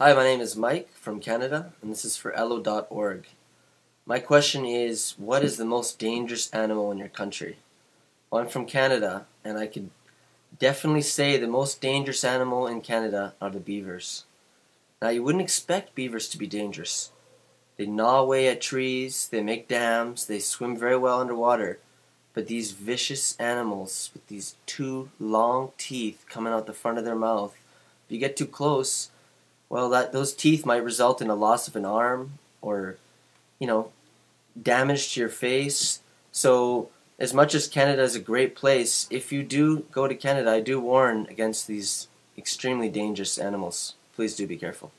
Hi, my name is Mike from Canada, and this is for elllo.org. My question is What is the most dangerous animal in your country? Well, I'm from Canada, and I could definitely say the most dangerous animal in Canada are the beavers. Now, you wouldn't expect beavers to be dangerous. They gnaw away at trees, they make dams, they swim very well underwater. But these vicious animals with these two long teeth coming out the front of their mouth, if you get too close, well, that those teeth might result in a loss of an arm or, you know, damage to your face. So, as much as Canada is a great place, if you do go to Canada, I do warn against these extremely dangerous animals. Please do be careful.